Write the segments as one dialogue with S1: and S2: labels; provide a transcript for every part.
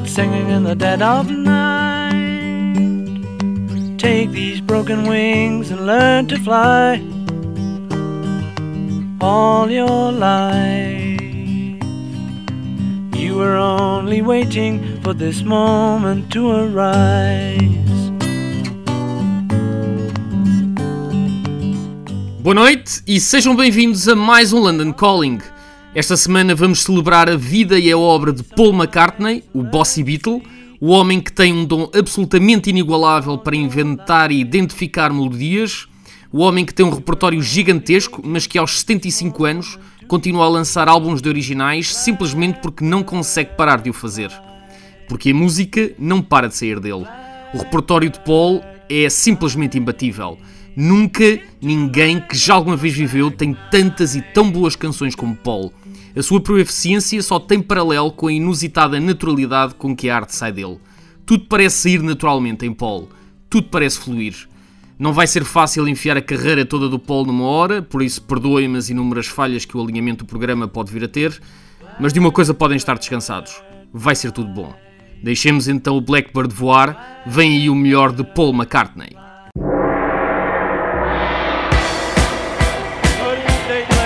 S1: birds singing in the dead of night. Take these broken wings and learn to fly all your life. You were only waiting for this moment to arise.
S2: Boa noite e sejam bem-vindos a mais um London Calling. Esta semana vamos celebrar a vida e a obra de Paul McCartney, o Bossy Beatle, o homem que tem um dom absolutamente inigualável para inventar e identificar melodias, o homem que tem um repertório gigantesco, mas que aos 75 anos continua a lançar álbuns de originais simplesmente porque não consegue parar de o fazer. Porque a música não para de sair dele. O repertório de Paul é simplesmente imbatível. Nunca ninguém que já alguma vez viveu tem tantas e tão boas canções como Paul. A sua proeficiência só tem paralelo com a inusitada naturalidade com que a arte sai dele. Tudo parece sair naturalmente em Paul. Tudo parece fluir. Não vai ser fácil enfiar a carreira toda do Paul numa hora, por isso perdoem-me as inúmeras falhas que o alinhamento do programa pode vir a ter, mas de uma coisa podem estar descansados: vai ser tudo bom. Deixemos então o Blackbird voar, vem aí o melhor de Paul McCartney.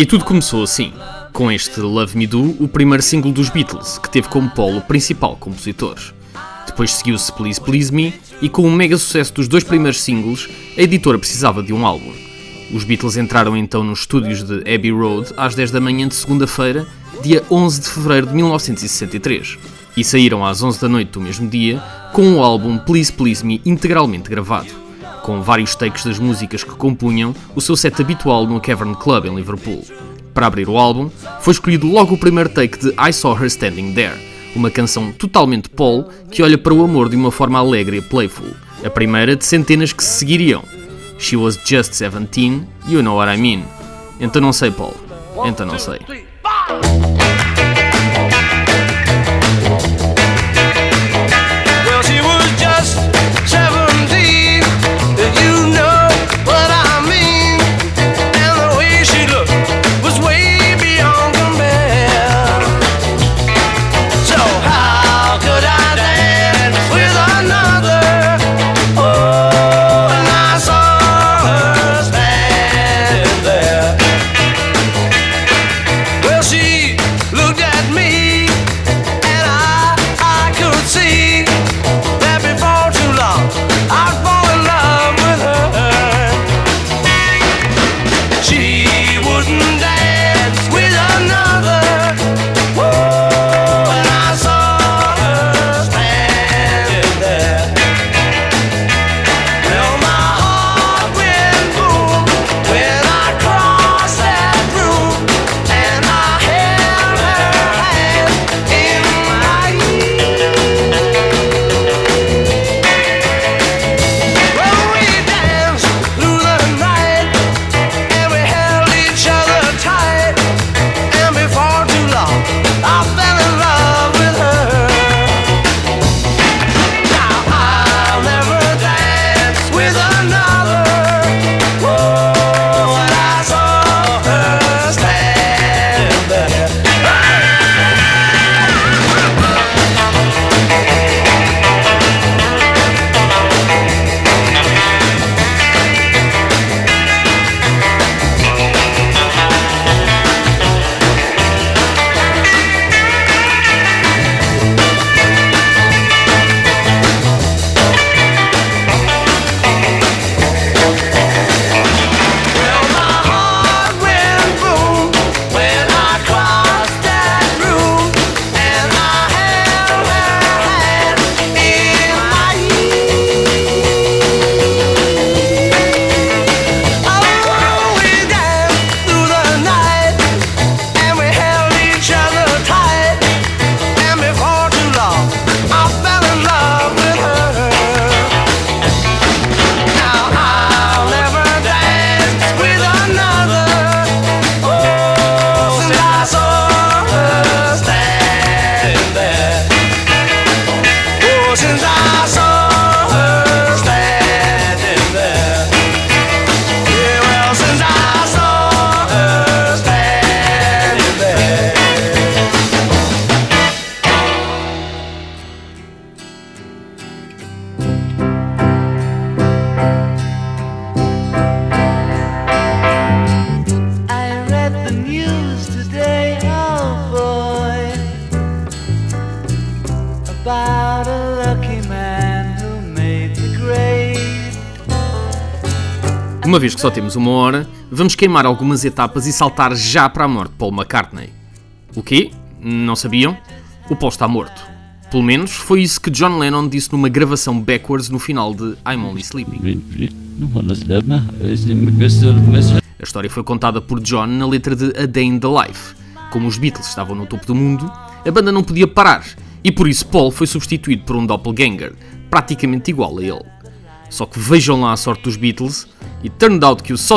S2: E tudo começou assim, com este Love Me Do, o primeiro single dos Beatles, que teve como polo principal compositor. Depois seguiu-se Please Please Me, e com o mega sucesso dos dois primeiros singles, a editora precisava de um álbum. Os Beatles entraram então nos estúdios de Abbey Road às 10 da manhã de segunda-feira, dia 11 de fevereiro de 1963, e saíram às 11 da noite do mesmo dia com o álbum Please Please Me integralmente gravado com vários takes das músicas que compunham o seu set habitual no Cavern Club em Liverpool. Para abrir o álbum, foi escolhido logo o primeiro take de I Saw Her Standing There, uma canção totalmente Paul que olha para o amor de uma forma alegre e playful, a primeira de centenas que se seguiriam. She was just 17, you know what I mean. Então não sei, Paul. Então não sei.
S1: Lucky man who made the grade.
S2: Uma vez que só temos uma hora, vamos queimar algumas etapas e saltar já para a morte de Paul McCartney. O quê? Não sabiam? O Paul está morto. Pelo menos foi isso que John Lennon disse numa gravação backwards no final de I'm Only Sleeping. A história foi contada por John na letra de A Day in the Life. Como os Beatles estavam no topo do mundo, a banda não podia parar, e por isso Paul foi substituído por um doppelganger, praticamente igual a ele. Só que vejam lá a sorte dos Beatles, e turned out que o só